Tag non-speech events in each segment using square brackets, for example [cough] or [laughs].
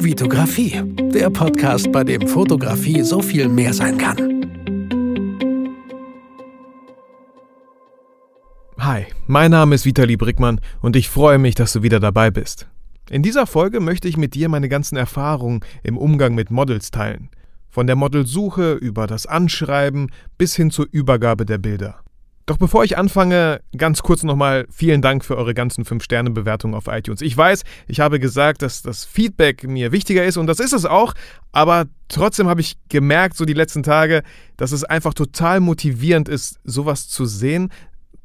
Vitografie, der Podcast, bei dem Fotografie so viel mehr sein kann. Hi, mein Name ist Vitali Brickmann und ich freue mich, dass du wieder dabei bist. In dieser Folge möchte ich mit dir meine ganzen Erfahrungen im Umgang mit Models teilen. Von der Modelsuche über das Anschreiben bis hin zur Übergabe der Bilder. Doch bevor ich anfange, ganz kurz nochmal vielen Dank für eure ganzen 5-Sterne-Bewertungen auf iTunes. Ich weiß, ich habe gesagt, dass das Feedback mir wichtiger ist und das ist es auch, aber trotzdem habe ich gemerkt, so die letzten Tage, dass es einfach total motivierend ist, sowas zu sehen,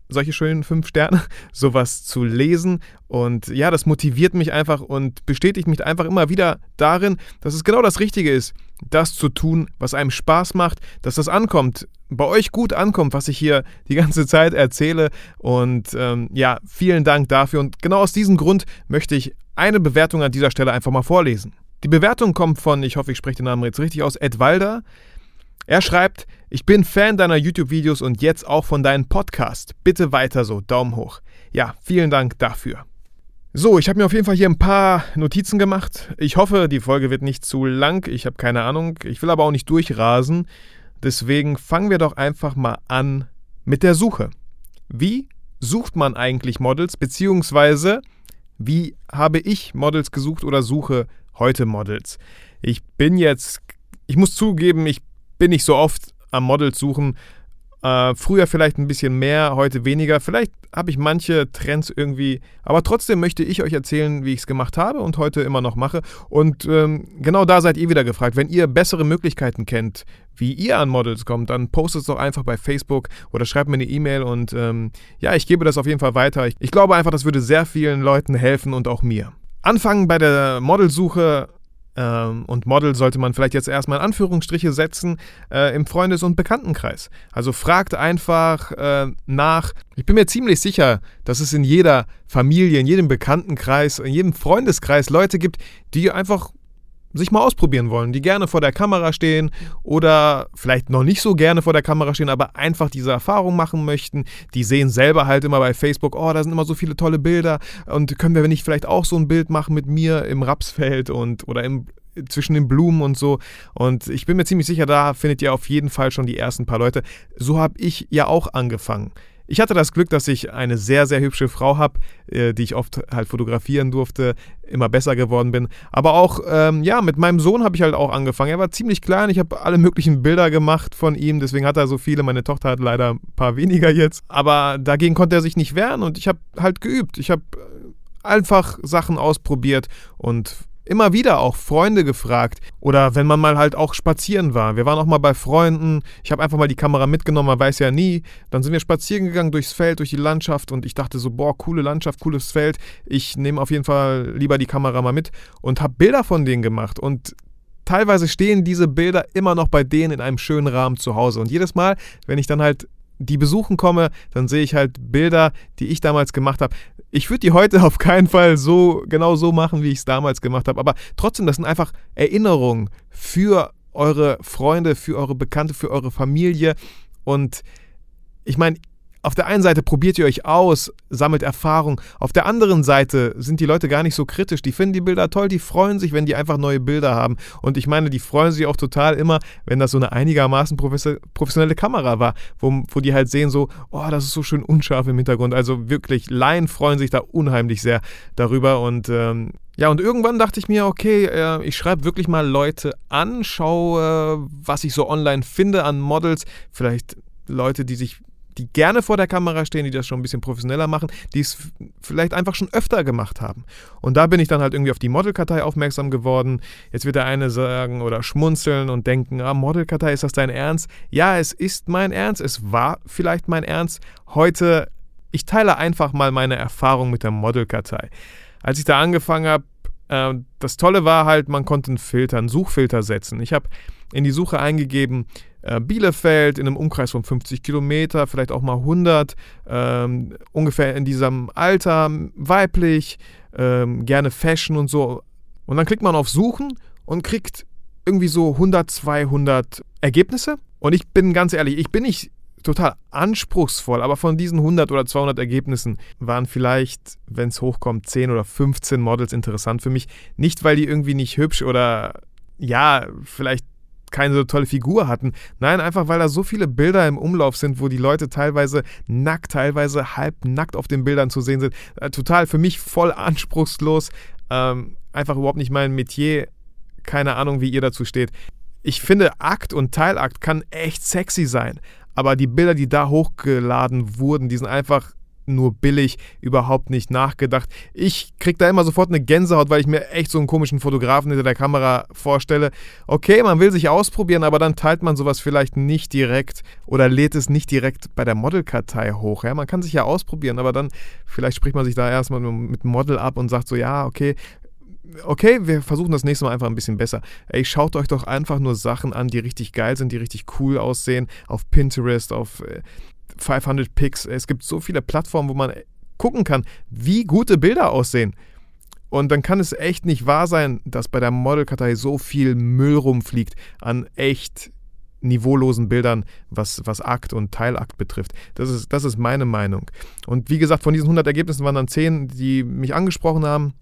solche schönen fünf Sterne, [laughs] sowas zu lesen. Und ja, das motiviert mich einfach und bestätigt mich einfach immer wieder darin, dass es genau das Richtige ist, das zu tun, was einem Spaß macht, dass das ankommt, bei euch gut ankommt, was ich hier die ganze [laughs] Zeit erzähle. Und ähm, ja, vielen Dank dafür. Und genau aus diesem Grund möchte ich eine Bewertung an dieser Stelle einfach mal vorlesen. Die Bewertung kommt von, ich hoffe, ich spreche den Namen jetzt richtig aus, Ed Walder. Er schreibt, ich bin Fan deiner YouTube-Videos und jetzt auch von deinem Podcast. Bitte weiter so, Daumen hoch. Ja, vielen Dank dafür. So, ich habe mir auf jeden Fall hier ein paar Notizen gemacht. Ich hoffe, die Folge wird nicht zu lang. Ich habe keine Ahnung. Ich will aber auch nicht durchrasen. Deswegen fangen wir doch einfach mal an mit der Suche. Wie sucht man eigentlich Models, beziehungsweise wie habe ich Models gesucht oder suche heute Models? Ich bin jetzt, ich muss zugeben, ich bin nicht so oft am Models suchen, äh, früher vielleicht ein bisschen mehr, heute weniger. Vielleicht habe ich manche Trends irgendwie, aber trotzdem möchte ich euch erzählen, wie ich es gemacht habe und heute immer noch mache. Und ähm, genau da seid ihr wieder gefragt. Wenn ihr bessere Möglichkeiten kennt, wie ihr an Models kommt, dann postet es doch einfach bei Facebook oder schreibt mir eine E-Mail und ähm, ja, ich gebe das auf jeden Fall weiter. Ich, ich glaube einfach, das würde sehr vielen Leuten helfen und auch mir. Anfangen bei der Modelsuche ähm, und Model sollte man vielleicht jetzt erstmal in Anführungsstriche setzen äh, im Freundes- und Bekanntenkreis. Also fragt einfach äh, nach. Ich bin mir ziemlich sicher, dass es in jeder Familie, in jedem Bekanntenkreis, in jedem Freundeskreis Leute gibt, die einfach sich mal ausprobieren wollen, die gerne vor der Kamera stehen oder vielleicht noch nicht so gerne vor der Kamera stehen, aber einfach diese Erfahrung machen möchten. Die sehen selber halt immer bei Facebook, oh, da sind immer so viele tolle Bilder und können wir nicht vielleicht auch so ein Bild machen mit mir im Rapsfeld und oder im zwischen den Blumen und so. Und ich bin mir ziemlich sicher, da findet ihr auf jeden Fall schon die ersten paar Leute. So habe ich ja auch angefangen. Ich hatte das Glück, dass ich eine sehr, sehr hübsche Frau habe, äh, die ich oft halt fotografieren durfte, immer besser geworden bin. Aber auch, ähm, ja, mit meinem Sohn habe ich halt auch angefangen. Er war ziemlich klein, ich habe alle möglichen Bilder gemacht von ihm, deswegen hat er so viele. Meine Tochter hat leider ein paar weniger jetzt. Aber dagegen konnte er sich nicht wehren und ich habe halt geübt. Ich habe einfach Sachen ausprobiert und immer wieder auch Freunde gefragt oder wenn man mal halt auch spazieren war. Wir waren auch mal bei Freunden. Ich habe einfach mal die Kamera mitgenommen, man weiß ja nie. Dann sind wir spazieren gegangen durchs Feld, durch die Landschaft und ich dachte so, boah, coole Landschaft, cooles Feld. Ich nehme auf jeden Fall lieber die Kamera mal mit und habe Bilder von denen gemacht und teilweise stehen diese Bilder immer noch bei denen in einem schönen Rahmen zu Hause und jedes Mal, wenn ich dann halt die besuchen komme, dann sehe ich halt Bilder, die ich damals gemacht habe. Ich würde die heute auf keinen Fall so genau so machen, wie ich es damals gemacht habe. Aber trotzdem, das sind einfach Erinnerungen für eure Freunde, für eure Bekannte, für eure Familie. Und ich meine, auf der einen Seite probiert ihr euch aus, sammelt Erfahrung. Auf der anderen Seite sind die Leute gar nicht so kritisch. Die finden die Bilder toll, die freuen sich, wenn die einfach neue Bilder haben. Und ich meine, die freuen sich auch total immer, wenn das so eine einigermaßen professionelle Kamera war, wo, wo die halt sehen so, oh, das ist so schön unscharf im Hintergrund. Also wirklich, Laien freuen sich da unheimlich sehr darüber. Und ähm, ja, und irgendwann dachte ich mir, okay, äh, ich schreibe wirklich mal Leute an, schaue, was ich so online finde an Models. Vielleicht Leute, die sich die gerne vor der Kamera stehen, die das schon ein bisschen professioneller machen, die es vielleicht einfach schon öfter gemacht haben. Und da bin ich dann halt irgendwie auf die Modelkartei aufmerksam geworden. Jetzt wird der eine sagen oder schmunzeln und denken, ah, Modelkartei, ist das dein Ernst? Ja, es ist mein Ernst, es war vielleicht mein Ernst. Heute, ich teile einfach mal meine Erfahrung mit der Modelkartei. Als ich da angefangen habe, äh, das Tolle war halt, man konnte einen Filter, einen Suchfilter setzen. Ich habe in die Suche eingegeben, Bielefeld in einem Umkreis von 50 Kilometer, vielleicht auch mal 100, ähm, ungefähr in diesem Alter, weiblich, ähm, gerne Fashion und so. Und dann klickt man auf Suchen und kriegt irgendwie so 100, 200 Ergebnisse. Und ich bin ganz ehrlich, ich bin nicht total anspruchsvoll, aber von diesen 100 oder 200 Ergebnissen waren vielleicht, wenn es hochkommt, 10 oder 15 Models interessant für mich. Nicht, weil die irgendwie nicht hübsch oder ja, vielleicht keine so tolle Figur hatten. Nein, einfach weil da so viele Bilder im Umlauf sind, wo die Leute teilweise nackt, teilweise halb nackt auf den Bildern zu sehen sind. Äh, total für mich voll [laughs] anspruchslos. Ähm, einfach überhaupt nicht mein Metier. Keine Ahnung, wie ihr dazu steht. Ich finde, Akt und Teilakt kann echt sexy sein. Aber die Bilder, die da hochgeladen wurden, die sind einfach nur billig, überhaupt nicht nachgedacht. Ich kriege da immer sofort eine Gänsehaut, weil ich mir echt so einen komischen Fotografen hinter der Kamera vorstelle. Okay, man will sich ausprobieren, aber dann teilt man sowas vielleicht nicht direkt oder lädt es nicht direkt bei der Modelkartei hoch. Ja, man kann sich ja ausprobieren, aber dann vielleicht spricht man sich da erstmal mit Model ab und sagt so, ja, okay, okay, wir versuchen das nächste Mal einfach ein bisschen besser. Ey, schaut euch doch einfach nur Sachen an, die richtig geil sind, die richtig cool aussehen, auf Pinterest, auf 500 äh, Picks. Es gibt so viele Plattformen, wo man gucken kann, wie gute Bilder aussehen. Und dann kann es echt nicht wahr sein, dass bei der Modelkartei so viel Müll rumfliegt an echt niveaulosen Bildern, was, was Akt und Teilakt betrifft. Das ist, das ist meine Meinung. Und wie gesagt, von diesen 100 Ergebnissen waren dann 10, die mich angesprochen haben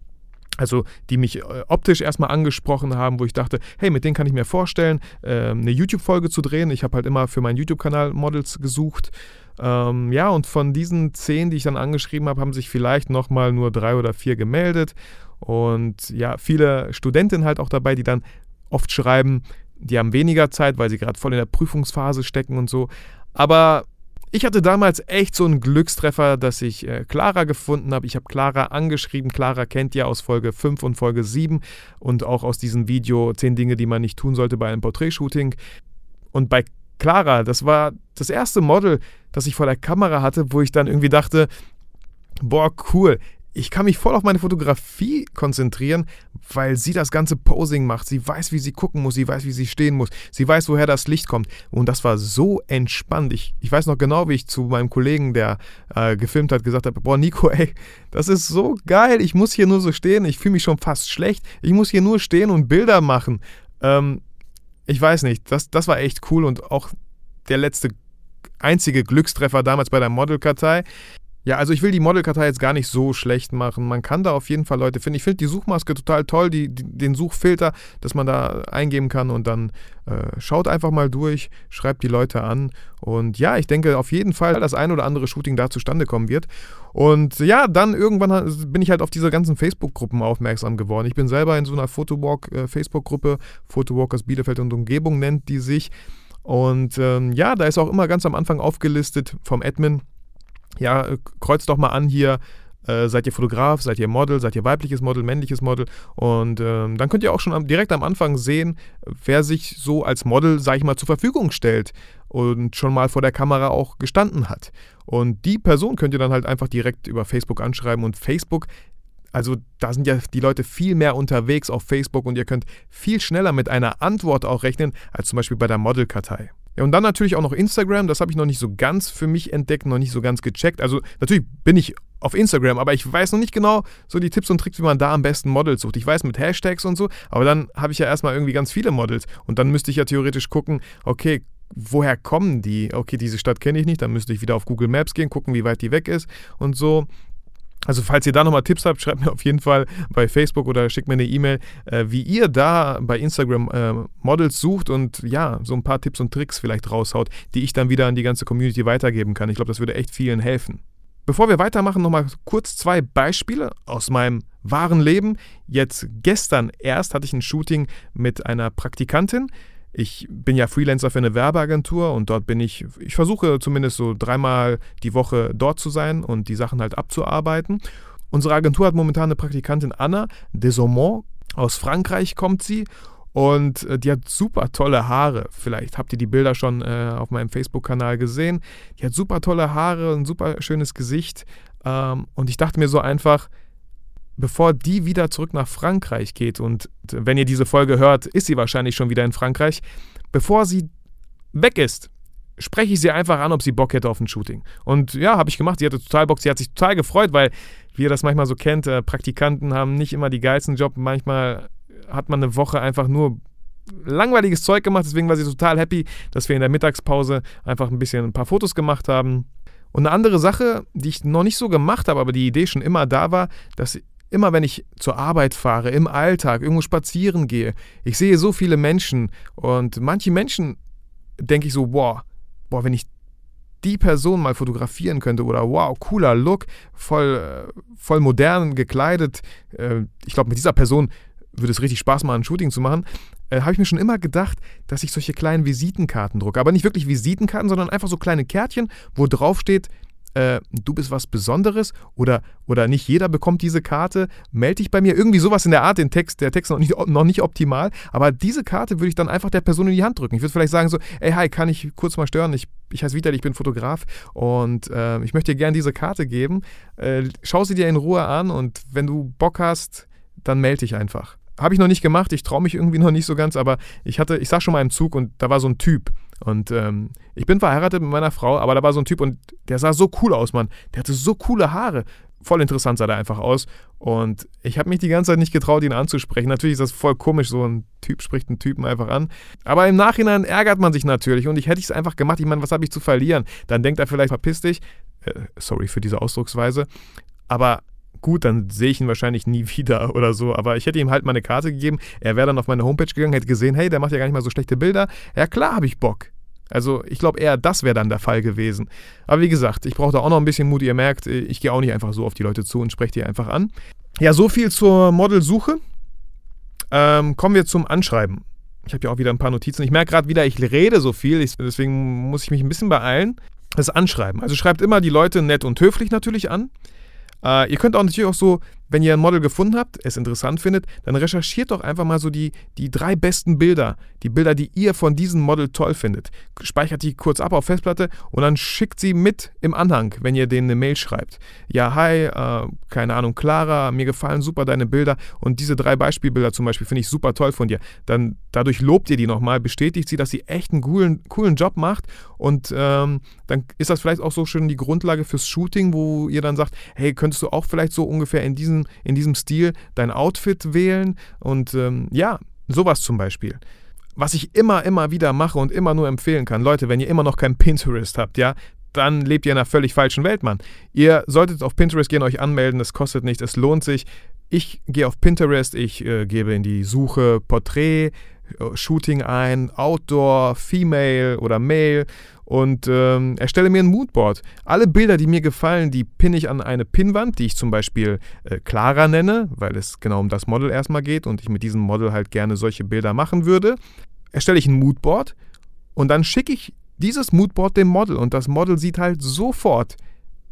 also die mich äh, optisch erstmal angesprochen haben, wo ich dachte, hey, mit denen kann ich mir vorstellen, ähm, eine YouTube-Folge zu drehen. Ich habe halt immer für meinen YouTube-Kanal Models gesucht. Ähm, ja, und von diesen zehn, die ich dann angeschrieben habe, haben sich vielleicht nochmal nur drei oder vier gemeldet. Und ja, viele Studentinnen halt auch dabei, die dann oft schreiben, die haben weniger Zeit, weil sie gerade voll in der Prüfungsphase stecken und so. Aber ich hatte damals echt so einen Glückstreffer, dass ich äh, Clara gefunden habe. Ich habe Clara angeschrieben. Clara kennt ihr aus Folge 5 und Folge 7 und auch aus diesem Video 10 Dinge, die man nicht tun sollte bei einem Porträtshooting. Und bei Clara, das war das erste Model, das ich vor der Kamera hatte, wo ich dann irgendwie dachte, boah, cool, ich kann mich voll auf meine Fotografie konzentrieren, weil sie das ganze Posing macht. Sie weiß, wie sie gucken muss, sie weiß, wie sie stehen muss, sie weiß, woher das Licht kommt. Und das war so entspannt. Ich, ich weiß noch genau, wie ich zu meinem Kollegen, der äh, gefilmt hat, gesagt habe: Boah, Nico, ey, das ist so geil. Ich muss hier nur so stehen. Ich fühle mich schon fast schlecht. Ich muss hier nur stehen und Bilder machen. Ähm, ich weiß nicht, das, das war echt cool und auch der letzte einzige Glückstreffer damals bei der Modelkartei. Ja, also ich will die Modelkartei jetzt gar nicht so schlecht machen. Man kann da auf jeden Fall Leute finden. Ich finde die Suchmaske total toll, die, die, den Suchfilter, dass man da eingeben kann und dann äh, schaut einfach mal durch, schreibt die Leute an. Und ja, ich denke auf jeden Fall, dass ein oder andere Shooting da zustande kommen wird. Und ja, dann irgendwann bin ich halt auf diese ganzen Facebook-Gruppen aufmerksam geworden. Ich bin selber in so einer Photowalk-Facebook-Gruppe, äh, Photowalkers Bielefeld und Umgebung nennt die sich. Und ähm, ja, da ist auch immer ganz am Anfang aufgelistet vom Admin, ja, äh, kreuzt doch mal an hier, äh, seid ihr Fotograf, seid ihr Model, seid ihr weibliches Model, männliches Model und ähm, dann könnt ihr auch schon am, direkt am Anfang sehen, wer sich so als Model, sag ich mal, zur Verfügung stellt und schon mal vor der Kamera auch gestanden hat. Und die Person könnt ihr dann halt einfach direkt über Facebook anschreiben und Facebook also da sind ja die Leute viel mehr unterwegs auf Facebook und ihr könnt viel schneller mit einer Antwort auch rechnen, als zum Beispiel bei der Modelkartei. Ja, und dann natürlich auch noch Instagram, das habe ich noch nicht so ganz für mich entdeckt, noch nicht so ganz gecheckt. Also natürlich bin ich auf Instagram, aber ich weiß noch nicht genau so die Tipps und Tricks, wie man da am besten Models sucht. Ich weiß mit Hashtags und so, aber dann habe ich ja erstmal irgendwie ganz viele Models und dann müsste ich ja theoretisch gucken, okay, woher kommen die? Okay, diese Stadt kenne ich nicht, dann müsste ich wieder auf Google Maps gehen, gucken, wie weit die weg ist und so. Also falls ihr da nochmal Tipps habt, schreibt mir auf jeden Fall bei Facebook oder schickt mir eine E-Mail, äh, wie ihr da bei Instagram äh, Models sucht und ja, so ein paar Tipps und Tricks vielleicht raushaut, die ich dann wieder an die ganze Community weitergeben kann. Ich glaube, das würde echt vielen helfen. Bevor wir weitermachen, nochmal kurz zwei Beispiele aus meinem wahren Leben. Jetzt gestern erst hatte ich ein Shooting mit einer Praktikantin, ich bin ja Freelancer für eine Werbeagentur und dort bin ich, ich versuche zumindest so dreimal die Woche dort zu sein und die Sachen halt abzuarbeiten. Unsere Agentur hat momentan eine Praktikantin Anna Desaumont. Aus Frankreich kommt sie und äh, die hat super tolle Haare. Vielleicht habt ihr die Bilder schon äh, auf meinem Facebook-Kanal gesehen. Die hat super tolle Haare, ein super schönes Gesicht. Ähm, und ich dachte mir so einfach, bevor die wieder zurück nach Frankreich geht, und wenn ihr diese Folge hört, ist sie wahrscheinlich schon wieder in Frankreich, bevor sie weg ist, spreche ich sie einfach an, ob sie Bock hätte auf ein Shooting. Und ja, habe ich gemacht. Sie hatte total Bock. Sie hat sich total gefreut, weil, wie ihr das manchmal so kennt, äh, Praktikanten haben nicht immer die geilsten Job. Manchmal hat man eine Woche einfach nur langweiliges Zeug gemacht, deswegen war sie total happy, dass wir in der Mittagspause einfach ein bisschen ein paar Fotos gemacht haben. Und eine andere Sache, die ich noch nicht so gemacht habe, aber die Idee schon immer da war, dass immer wenn ich zur Arbeit fahre, im Alltag, irgendwo spazieren gehe, ich sehe so viele Menschen und manche Menschen denke ich so, boah, boah, wenn ich die Person mal fotografieren könnte oder wow, cooler Look, voll, äh, voll modern gekleidet. Äh, ich glaube, mit dieser Person würde es richtig Spaß machen, ein Shooting zu machen, äh, habe ich mir schon immer gedacht, dass ich solche kleinen Visitenkarten drucke. Aber nicht wirklich Visitenkarten, sondern einfach so kleine Kärtchen, wo drauf steht, äh, du bist was Besonderes oder, oder nicht jeder bekommt diese Karte, melde dich bei mir. Irgendwie sowas in der Art, den Text, der Text noch nicht, noch nicht optimal, aber diese Karte würde ich dann einfach der Person in die Hand drücken. Ich würde vielleicht sagen so, ey, hi, kann ich kurz mal stören? Ich, ich heiße Vitali, ich bin Fotograf und äh, ich möchte dir gerne diese Karte geben. Äh, schau sie dir in Ruhe an und wenn du Bock hast, dann melde dich einfach. Habe ich noch nicht gemacht, ich traue mich irgendwie noch nicht so ganz, aber ich hatte, ich saß schon mal im Zug und da war so ein Typ. Und ähm, ich bin verheiratet mit meiner Frau, aber da war so ein Typ und der sah so cool aus, Mann. Der hatte so coole Haare. Voll interessant sah der einfach aus. Und ich habe mich die ganze Zeit nicht getraut, ihn anzusprechen. Natürlich ist das voll komisch, so ein Typ spricht einen Typen einfach an. Aber im Nachhinein ärgert man sich natürlich und ich hätte es einfach gemacht. Ich meine, was habe ich zu verlieren? Dann denkt er vielleicht, verpiss dich. Äh, sorry für diese Ausdrucksweise. Aber gut, dann sehe ich ihn wahrscheinlich nie [laughs] wieder oder so. Aber ich hätte ihm halt mal eine Karte gegeben. Er wäre dann auf meine Homepage gegangen, hätte gesehen, hey, der macht ja gar nicht mal so schlechte Bilder. Ja, klar habe ich Bock. Also ich glaube eher, das wäre dann der Fall gewesen. Aber wie gesagt, ich brauche da auch noch ein bisschen Mut. Ihr merkt, ich gehe auch nicht einfach so auf die Leute zu und spreche die einfach an. Ja, so viel zur Modelsuche. Ähm, kommen wir zum Anschreiben. Ich habe ja auch wieder ein paar Notizen. Ich merke gerade wieder, ich rede so viel, ich, deswegen muss ich mich ein bisschen beeilen. Das Anschreiben. Also schreibt immer die Leute nett und höflich natürlich an. Äh, ihr könnt auch natürlich auch so wenn ihr ein Model gefunden habt, es interessant findet, dann recherchiert doch einfach mal so die, die drei besten Bilder, die Bilder, die ihr von diesem Model toll findet. Speichert die kurz ab auf Festplatte und dann schickt sie mit im Anhang, wenn ihr denen eine Mail schreibt. Ja, hi, äh, keine Ahnung, Clara, mir gefallen super deine Bilder und diese drei Beispielbilder zum Beispiel finde ich super toll von dir. Dann dadurch lobt ihr die nochmal, bestätigt sie, dass sie echt einen coolen, coolen Job macht und ähm, dann ist das vielleicht auch so schön die Grundlage fürs Shooting, wo ihr dann sagt, hey, könntest du auch vielleicht so ungefähr in diesen in diesem Stil dein Outfit wählen und ähm, ja, sowas zum Beispiel. Was ich immer, immer wieder mache und immer nur empfehlen kann, Leute, wenn ihr immer noch kein Pinterest habt, ja, dann lebt ihr in einer völlig falschen Welt, Mann. Ihr solltet auf Pinterest gehen, euch anmelden, es kostet nichts, es lohnt sich. Ich gehe auf Pinterest, ich äh, gebe in die Suche Porträt, äh, Shooting ein, Outdoor, Female oder Male und ähm, erstelle mir ein Moodboard. Alle Bilder, die mir gefallen, die pinne ich an eine Pinnwand, die ich zum Beispiel äh, Clara nenne, weil es genau um das Model erstmal geht und ich mit diesem Model halt gerne solche Bilder machen würde. Erstelle ich ein Moodboard und dann schicke ich dieses Moodboard dem Model und das Model sieht halt sofort,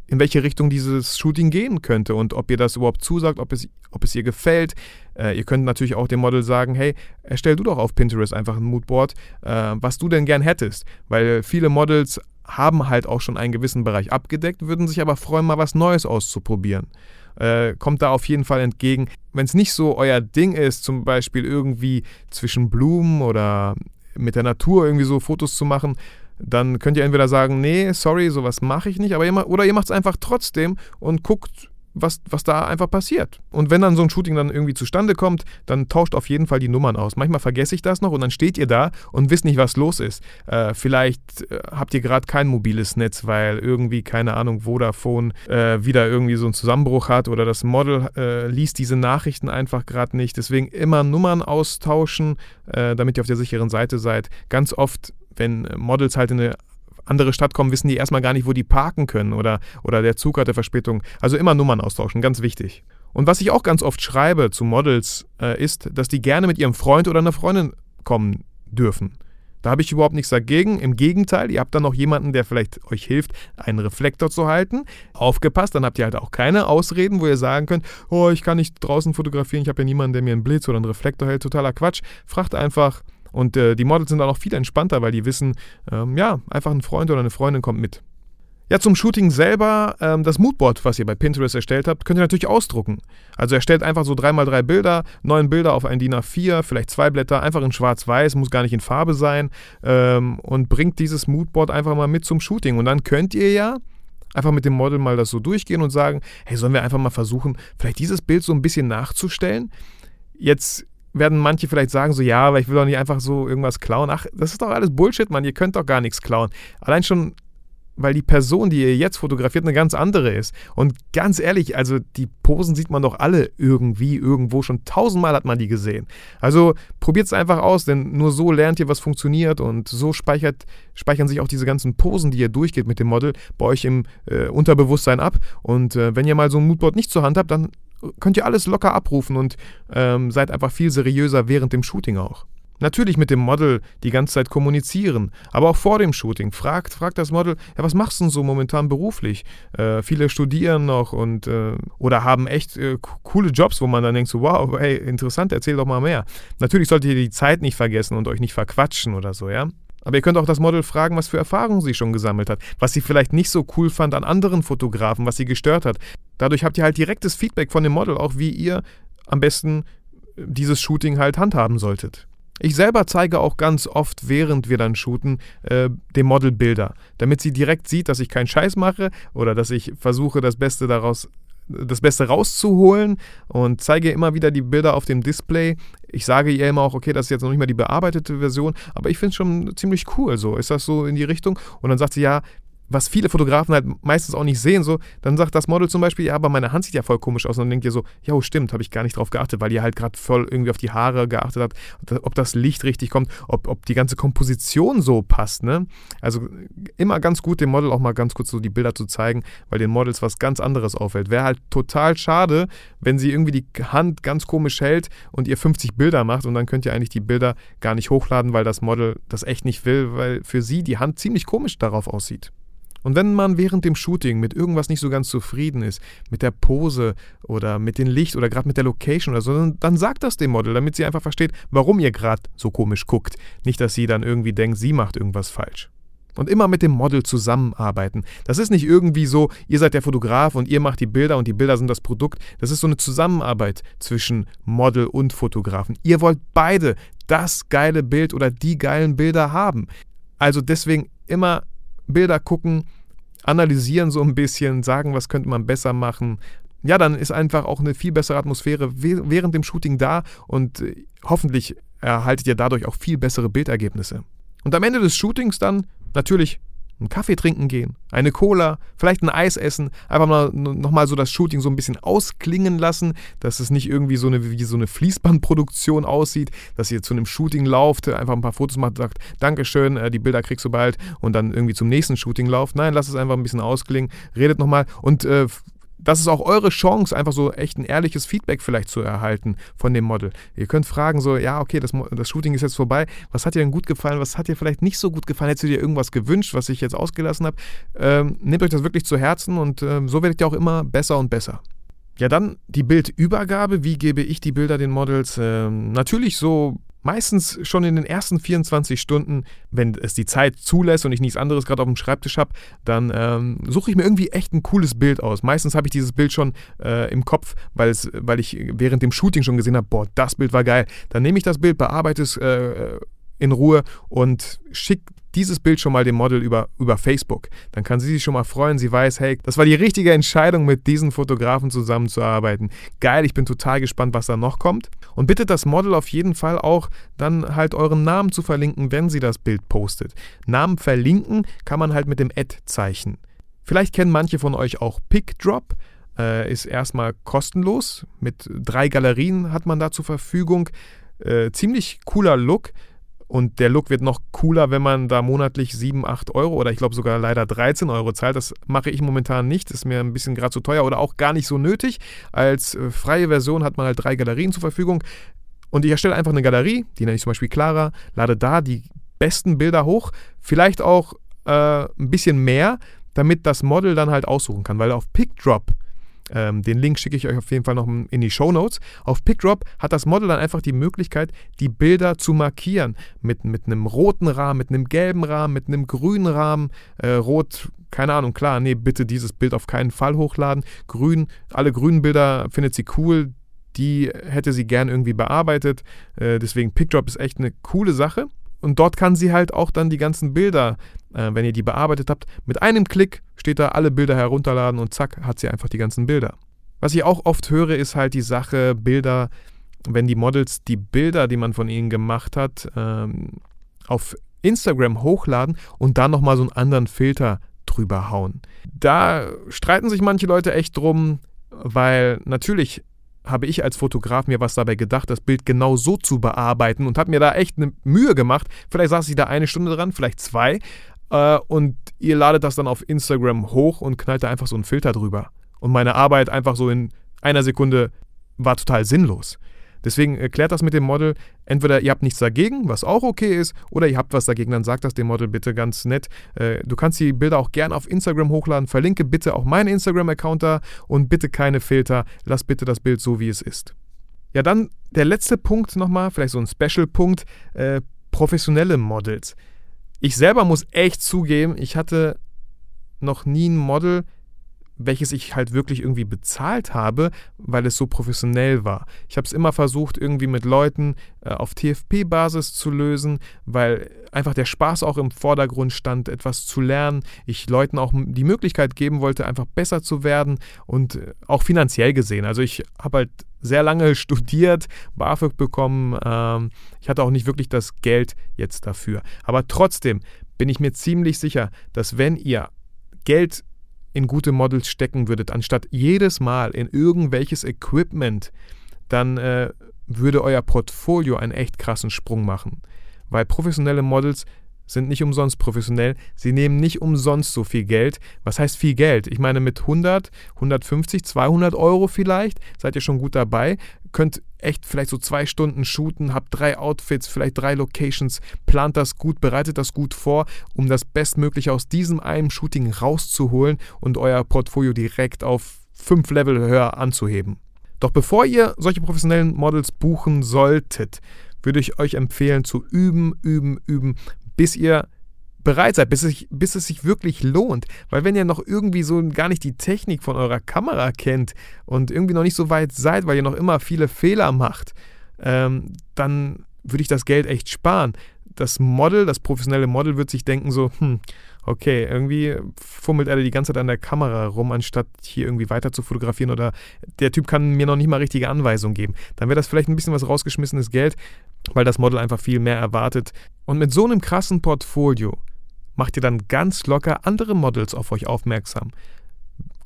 in welche Richtung dieses Shooting gehen könnte und ob ihr das überhaupt zusagt, ob es, ob es ihr gefällt. Äh, ihr könnt natürlich auch dem Model sagen, hey, erstell du doch auf Pinterest einfach ein Moodboard, äh, was du denn gern hättest. Weil viele Models haben halt auch schon einen gewissen Bereich abgedeckt, würden sich aber freuen, mal was Neues auszuprobieren. Äh, kommt da auf jeden Fall entgegen. Wenn es nicht so euer Ding ist, zum Beispiel irgendwie zwischen Blumen oder mit der Natur irgendwie so Fotos zu machen, dann könnt ihr entweder sagen, nee, sorry, sowas mache ich nicht, aber ihr, oder ihr macht es einfach trotzdem und guckt, was, was da einfach passiert. Und wenn dann so ein Shooting dann irgendwie zustande kommt, dann tauscht auf jeden Fall die Nummern aus. Manchmal vergesse ich das noch und dann steht ihr da und wisst nicht, was los ist. Äh, vielleicht äh, habt ihr gerade kein mobiles Netz, weil irgendwie, keine Ahnung, Vodafone äh, wieder irgendwie so einen Zusammenbruch hat oder das Model äh, liest diese Nachrichten einfach gerade nicht. Deswegen immer Nummern austauschen, äh, damit ihr auf der sicheren Seite seid. Ganz oft wenn Models halt in eine andere Stadt kommen, wissen die erstmal gar nicht, wo die parken können oder, oder der Zug hatte Verspätung. Also immer Nummern austauschen, ganz wichtig. Und was ich auch ganz oft schreibe zu Models, äh, ist, dass die gerne mit ihrem Freund oder einer Freundin kommen dürfen. Da habe ich überhaupt nichts dagegen. Im Gegenteil, ihr habt dann noch jemanden, der vielleicht euch hilft, einen Reflektor zu halten. Aufgepasst, dann habt ihr halt auch keine Ausreden, wo ihr sagen könnt, oh, ich kann nicht draußen fotografieren, ich habe ja niemanden, der mir einen Blitz oder einen Reflektor hält. Totaler Quatsch. Fragt einfach, und äh, die Models sind auch noch viel entspannter, weil die wissen, ähm, ja, einfach ein Freund oder eine Freundin kommt mit. Ja, zum Shooting selber, ähm, das Moodboard, was ihr bei Pinterest erstellt habt, könnt ihr natürlich ausdrucken. Also erstellt einfach so 3x3 Bilder, neun Bilder auf ein DIN A4, vielleicht zwei Blätter, einfach in schwarz-weiß, muss gar nicht in Farbe sein ähm, und bringt dieses Moodboard einfach mal mit zum Shooting. Und dann könnt ihr ja einfach mit dem Model mal das so durchgehen und sagen, hey, sollen wir einfach mal versuchen, vielleicht dieses Bild so ein bisschen nachzustellen? Jetzt werden manche vielleicht sagen, so ja, aber ich will doch nicht einfach so irgendwas klauen. Ach, das ist doch alles Bullshit, Mann, ihr könnt doch gar nichts klauen. Allein schon, weil die Person, die ihr jetzt fotografiert, eine ganz andere ist. Und ganz ehrlich, also die Posen sieht man doch alle irgendwie, irgendwo. Schon tausendmal hat man die gesehen. Also probiert es einfach aus, denn nur so lernt ihr, was funktioniert und so speichert, speichern sich auch diese ganzen Posen, die ihr durchgeht mit dem Model, bei euch im äh, Unterbewusstsein ab. Und äh, wenn ihr mal so ein Moodboard nicht zur Hand habt, dann könnt ihr alles locker abrufen und ähm, seid einfach viel seriöser während dem Shooting auch. Natürlich mit dem Model die ganze Zeit kommunizieren, aber auch vor dem Shooting. Fragt, fragt das Model, ja, was machst du denn so momentan beruflich? Äh, viele studieren noch und äh, oder haben echt äh, coole Jobs, wo man dann denkt, so, wow, hey, interessant, erzähl doch mal mehr. Natürlich solltet ihr die Zeit nicht vergessen und euch nicht verquatschen oder so, ja. Aber ihr könnt auch das Model fragen, was für Erfahrungen sie schon gesammelt hat, was sie vielleicht nicht so cool fand an anderen Fotografen, was sie gestört hat. Dadurch habt ihr halt direktes Feedback von dem Model, auch wie ihr am besten äh, dieses Shooting halt handhaben solltet. Ich selber zeige auch ganz oft, während wir dann shooten, äh, dem Model Bilder, damit sie direkt sieht, dass ich keinen Scheiß mache oder dass ich versuche, das Beste daraus das Beste rauszuholen und zeige immer wieder die Bilder auf dem Display. Ich sage ihr immer auch, okay, das ist jetzt noch nicht mal die bearbeitete Version, aber ich finde es schon ziemlich cool. So ist das so in die Richtung. Und dann sagt sie, ja, was viele Fotografen halt meistens auch nicht sehen, so, dann sagt das Model zum Beispiel, ja, aber meine Hand sieht ja voll komisch aus. Und dann denkt ihr so, ja, stimmt, habe ich gar nicht drauf geachtet, weil ihr halt gerade voll irgendwie auf die Haare geachtet habt, ob das Licht richtig kommt, ob, ob die ganze Komposition so passt, ne? Also immer ganz gut, dem Model auch mal ganz kurz so die Bilder zu zeigen, weil den Models was ganz anderes auffällt. Wäre halt total schade, wenn sie irgendwie die Hand ganz komisch hält und ihr 50 Bilder macht und dann könnt ihr eigentlich die Bilder gar nicht hochladen, weil das Model das echt nicht will, weil für sie die Hand ziemlich komisch darauf aussieht. Und wenn man während dem Shooting mit irgendwas nicht so ganz zufrieden ist, mit der Pose oder mit dem Licht oder gerade mit der Location oder so, dann, dann sagt das dem Model, damit sie einfach versteht, warum ihr gerade so komisch guckt. Nicht, dass sie dann irgendwie denkt, sie macht irgendwas falsch. Und immer mit dem Model zusammenarbeiten. Das ist nicht irgendwie so, ihr seid der Fotograf und ihr macht die Bilder und die Bilder sind das Produkt. Das ist so eine Zusammenarbeit zwischen Model und Fotografen. Ihr wollt beide das geile Bild oder die geilen Bilder haben. Also deswegen immer Bilder gucken, analysieren so ein bisschen, sagen, was könnte man besser machen. Ja, dann ist einfach auch eine viel bessere Atmosphäre während dem Shooting da und äh, hoffentlich erhaltet ihr dadurch auch viel bessere Bildergebnisse. Und am Ende des Shootings dann natürlich einen Kaffee trinken gehen, eine Cola, vielleicht ein Eis essen, einfach mal nochmal so das Shooting so ein bisschen ausklingen lassen, dass es nicht irgendwie so eine, wie so eine Fließbandproduktion aussieht, dass ihr zu einem Shooting lauft, einfach ein paar Fotos macht, sagt, Dankeschön, äh, die Bilder kriegst du bald und dann irgendwie zum nächsten Shooting lauft. Nein, lasst es einfach ein bisschen ausklingen, redet nochmal und äh, das ist auch eure Chance, einfach so echt ein ehrliches Feedback vielleicht zu erhalten von dem Model. Ihr könnt fragen so, ja, okay, das, das Shooting ist jetzt vorbei. Was hat dir denn gut gefallen? Was hat dir vielleicht nicht so gut gefallen? Hättest du dir irgendwas gewünscht, was ich jetzt ausgelassen habe? Ähm, nehmt euch das wirklich zu Herzen und ähm, so werdet ihr auch immer besser und besser. Ja, dann die Bildübergabe. Wie gebe ich die Bilder den Models? Ähm, natürlich so Meistens schon in den ersten 24 Stunden, wenn es die Zeit zulässt und ich nichts anderes gerade auf dem Schreibtisch habe, dann ähm, suche ich mir irgendwie echt ein cooles Bild aus. Meistens habe ich dieses Bild schon äh, im Kopf, weil, es, weil ich während dem Shooting schon gesehen habe, boah, das Bild war geil. Dann nehme ich das Bild, bearbeite es äh, in Ruhe und schicke dieses Bild schon mal dem Model über, über Facebook. Dann kann sie sich schon mal freuen. Sie weiß, hey, das war die richtige Entscheidung, mit diesen Fotografen zusammenzuarbeiten. Geil, ich bin total gespannt, was da noch kommt. Und bittet das Model auf jeden Fall auch, dann halt euren Namen zu verlinken, wenn sie das Bild postet. Namen verlinken kann man halt mit dem Ad-Zeichen. Vielleicht kennen manche von euch auch PickDrop. Äh, ist erstmal kostenlos. Mit drei Galerien hat man da zur Verfügung. Äh, ziemlich cooler Look. Und der Look wird noch cooler, wenn man da monatlich 7, 8 Euro oder ich glaube sogar leider 13 Euro zahlt. Das mache ich momentan nicht. Ist mir ein bisschen gerade zu teuer oder auch gar nicht so nötig. Als äh, freie Version hat man halt drei Galerien zur Verfügung. Und ich erstelle einfach eine Galerie, die nenne ich zum Beispiel Clara, lade da die besten Bilder hoch, vielleicht auch äh, ein bisschen mehr, damit das Model dann halt aussuchen kann. Weil auf PickDrop ähm, den Link schicke ich euch auf jeden Fall noch in die Show Notes. Auf PickDrop hat das Model dann einfach die Möglichkeit, die Bilder zu markieren. Mit, mit einem roten Rahmen, mit einem gelben Rahmen, mit einem grünen Rahmen. Äh, rot, keine Ahnung, klar, nee, bitte dieses Bild auf keinen Fall hochladen. Grün, alle grünen Bilder findet sie cool. Die hätte sie gern irgendwie bearbeitet. Äh, deswegen PickDrop ist echt eine coole Sache. Und dort kann sie halt auch dann die ganzen Bilder äh, wenn ihr die bearbeitet habt, mit einem Klick steht da alle Bilder herunterladen und zack, hat sie einfach die ganzen Bilder. Was ich auch oft höre, ist halt die Sache, Bilder wenn die Models die Bilder, die man von ihnen gemacht hat, ähm, auf Instagram hochladen und dann nochmal so einen anderen Filter drüber hauen. Da streiten sich manche Leute echt drum, weil natürlich habe ich als Fotograf mir was dabei gedacht, das Bild genau so zu bearbeiten und habe mir da echt eine Mühe gemacht. Vielleicht saß ich da eine Stunde dran, vielleicht zwei. Äh, und ihr ladet das dann auf Instagram hoch und knallt da einfach so einen Filter drüber. Und meine Arbeit einfach so in einer Sekunde war total sinnlos. Deswegen erklärt das mit dem Model. Entweder ihr habt nichts dagegen, was auch okay ist, oder ihr habt was dagegen, dann sagt das dem Model bitte ganz nett. Äh, du kannst die Bilder auch gerne auf Instagram hochladen. Verlinke bitte auch meinen Instagram-Account da und bitte keine Filter. Lass bitte das Bild so, wie es ist. Ja, dann der letzte Punkt nochmal, vielleicht so ein Special-Punkt: äh, professionelle Models. Ich selber muss echt zugeben, ich hatte noch nie ein Model, welches ich halt wirklich irgendwie bezahlt habe, weil es so professionell war. Ich habe es immer versucht, irgendwie mit Leuten äh, auf TFP-Basis zu lösen, weil einfach der Spaß auch im Vordergrund stand, etwas zu lernen. Ich Leuten auch die Möglichkeit geben wollte, einfach besser zu werden und äh, auch finanziell gesehen. Also ich habe halt sehr lange [laughs] studiert, BAföG bekommen. Ähm, ich hatte auch nicht wirklich das Geld jetzt dafür. Aber trotzdem bin ich mir ziemlich sicher, dass wenn ihr Geld in gute Models stecken würdet, anstatt jedes Mal in irgendwelches Equipment, dann äh, würde euer Portfolio einen echt krassen Sprung machen. Weil professionelle Models sind nicht umsonst professionell. Sie nehmen nicht umsonst so viel Geld. Was heißt viel Geld? Ich meine, mit 100, 150, 200 Euro vielleicht seid ihr schon gut dabei. Könnt echt vielleicht so zwei Stunden shooten, habt drei Outfits, vielleicht drei Locations, plant das gut, bereitet das gut vor, um das Bestmögliche aus diesem einen Shooting rauszuholen und euer Portfolio direkt auf fünf Level höher anzuheben. Doch bevor ihr solche professionellen Models buchen solltet, würde ich euch empfehlen zu üben, üben, üben, bis ihr bereit seid, bis es, bis es sich wirklich lohnt. Weil wenn ihr noch irgendwie so gar nicht die Technik von eurer Kamera kennt und irgendwie noch nicht so weit seid, weil ihr noch immer viele Fehler macht, ähm, dann würde ich das Geld echt sparen. Das Model, das professionelle Model wird sich denken so, hm, okay, irgendwie fummelt er die ganze Zeit an der Kamera rum, anstatt hier irgendwie weiter zu fotografieren oder der Typ kann mir noch nicht mal richtige Anweisungen geben. Dann wäre das vielleicht ein bisschen was rausgeschmissenes Geld, weil das Model einfach viel mehr erwartet. Und mit so einem krassen Portfolio macht ihr dann ganz locker andere Models auf euch aufmerksam.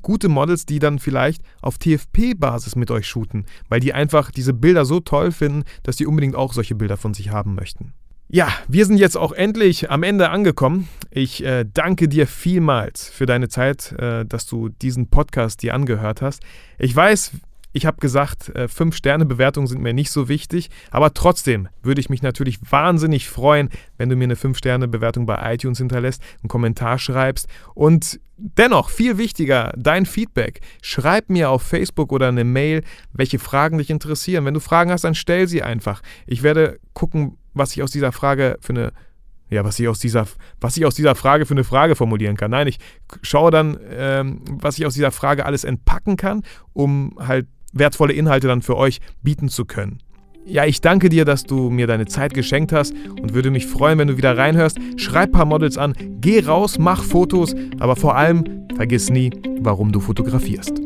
Gute Models, die dann vielleicht auf TFP-Basis mit euch shooten, weil die einfach diese Bilder so toll finden, dass die unbedingt auch solche Bilder von sich haben möchten. Ja, wir sind jetzt auch endlich am Ende angekommen. Ich äh, danke dir vielmals für deine Zeit, äh, dass du diesen Podcast dir angehört hast. Ich weiß, ich habe gesagt, 5-Sterne-Bewertungen äh, sind mir nicht so wichtig, aber trotzdem würde ich mich natürlich wahnsinnig freuen, wenn du mir eine 5-Sterne-Bewertung bei iTunes hinterlässt, einen Kommentar schreibst und dennoch viel wichtiger, dein Feedback. Schreib mir auf Facebook oder eine Mail, welche Fragen dich interessieren. Wenn du Fragen hast, dann stell sie einfach. Ich werde gucken, was ich aus dieser Frage für eine ja, was ich aus dieser, was ich aus dieser Frage für eine Frage formulieren kann. Nein, ich schaue dann, ähm, was ich aus dieser Frage alles entpacken kann, um halt wertvolle Inhalte dann für euch bieten zu können. Ja, ich danke dir, dass du mir deine Zeit geschenkt hast und würde mich freuen, wenn du wieder reinhörst. Schreib ein paar Models an, geh raus, mach Fotos, aber vor allem vergiss nie, warum du fotografierst.